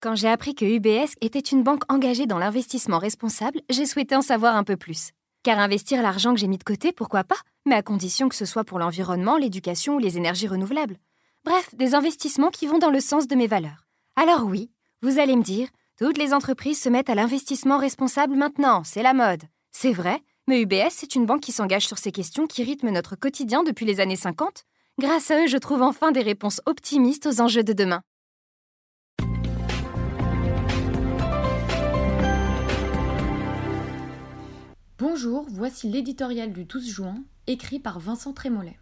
Quand j'ai appris que UBS était une banque engagée dans l'investissement responsable, j'ai souhaité en savoir un peu plus. Car investir l'argent que j'ai mis de côté, pourquoi pas Mais à condition que ce soit pour l'environnement, l'éducation ou les énergies renouvelables. Bref, des investissements qui vont dans le sens de mes valeurs. Alors oui, vous allez me dire, toutes les entreprises se mettent à l'investissement responsable maintenant, c'est la mode. C'est vrai, mais UBS, c'est une banque qui s'engage sur ces questions qui rythment notre quotidien depuis les années 50. Grâce à eux, je trouve enfin des réponses optimistes aux enjeux de demain. Voici l'éditorial du 12 juin, écrit par Vincent Trémollet.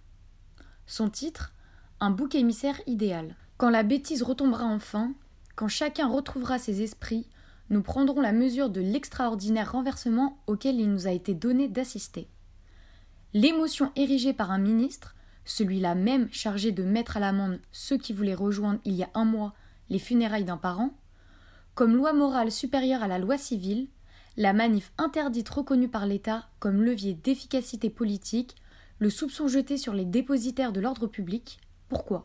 Son titre Un bouc émissaire idéal. Quand la bêtise retombera enfin, quand chacun retrouvera ses esprits, nous prendrons la mesure de l'extraordinaire renversement auquel il nous a été donné d'assister. L'émotion érigée par un ministre, celui-là même chargé de mettre à l'amende ceux qui voulaient rejoindre il y a un mois les funérailles d'un parent, comme loi morale supérieure à la loi civile, la manif interdite reconnue par l'État comme levier d'efficacité politique, le soupçon jeté sur les dépositaires de l'ordre public. Pourquoi?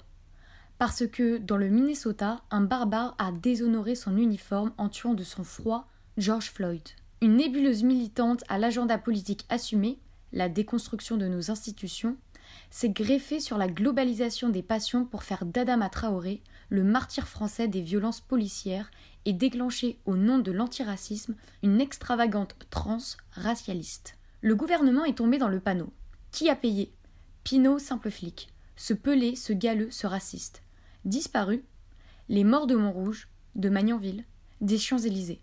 Parce que, dans le Minnesota, un barbare a déshonoré son uniforme en tuant de son froid George Floyd. Une nébuleuse militante à l'agenda politique assumé, la déconstruction de nos institutions, s'est greffée sur la globalisation des passions pour faire d'Adama Traoré le martyr français des violences policières et déclencher au nom de l'antiracisme une extravagante transe racialiste. Le gouvernement est tombé dans le panneau. Qui a payé? Pinot, simple flic. Ce pelé, ce galeux, ce raciste. Disparu Les morts de Montrouge, de Magnanville, des Champs-Élysées.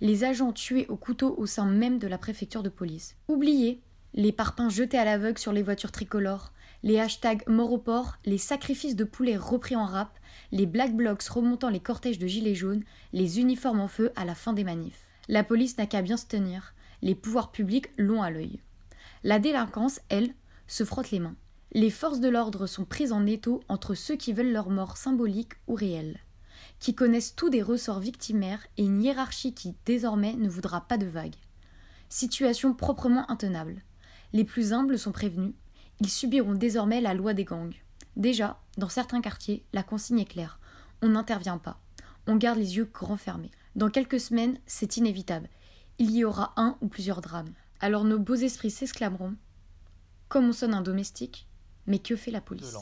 Les agents tués au couteau au sein même de la préfecture de police. Oubliés les parpaings jetés à l'aveugle sur les voitures tricolores, les hashtags mort au port, les sacrifices de poulets repris en rap, les black blocs remontant les cortèges de gilets jaunes, les uniformes en feu à la fin des manifs. La police n'a qu'à bien se tenir, les pouvoirs publics l'ont à l'œil. La délinquance, elle, se frotte les mains. Les forces de l'ordre sont prises en étau entre ceux qui veulent leur mort symbolique ou réelle, qui connaissent tous des ressorts victimaires et une hiérarchie qui, désormais, ne voudra pas de vagues. Situation proprement intenable. Les plus humbles sont prévenus, ils subiront désormais la loi des gangs. Déjà, dans certains quartiers, la consigne est claire. On n'intervient pas. On garde les yeux grands fermés. Dans quelques semaines, c'est inévitable. Il y aura un ou plusieurs drames. Alors nos beaux esprits s'exclameront. Comme on sonne un domestique, mais que fait la police?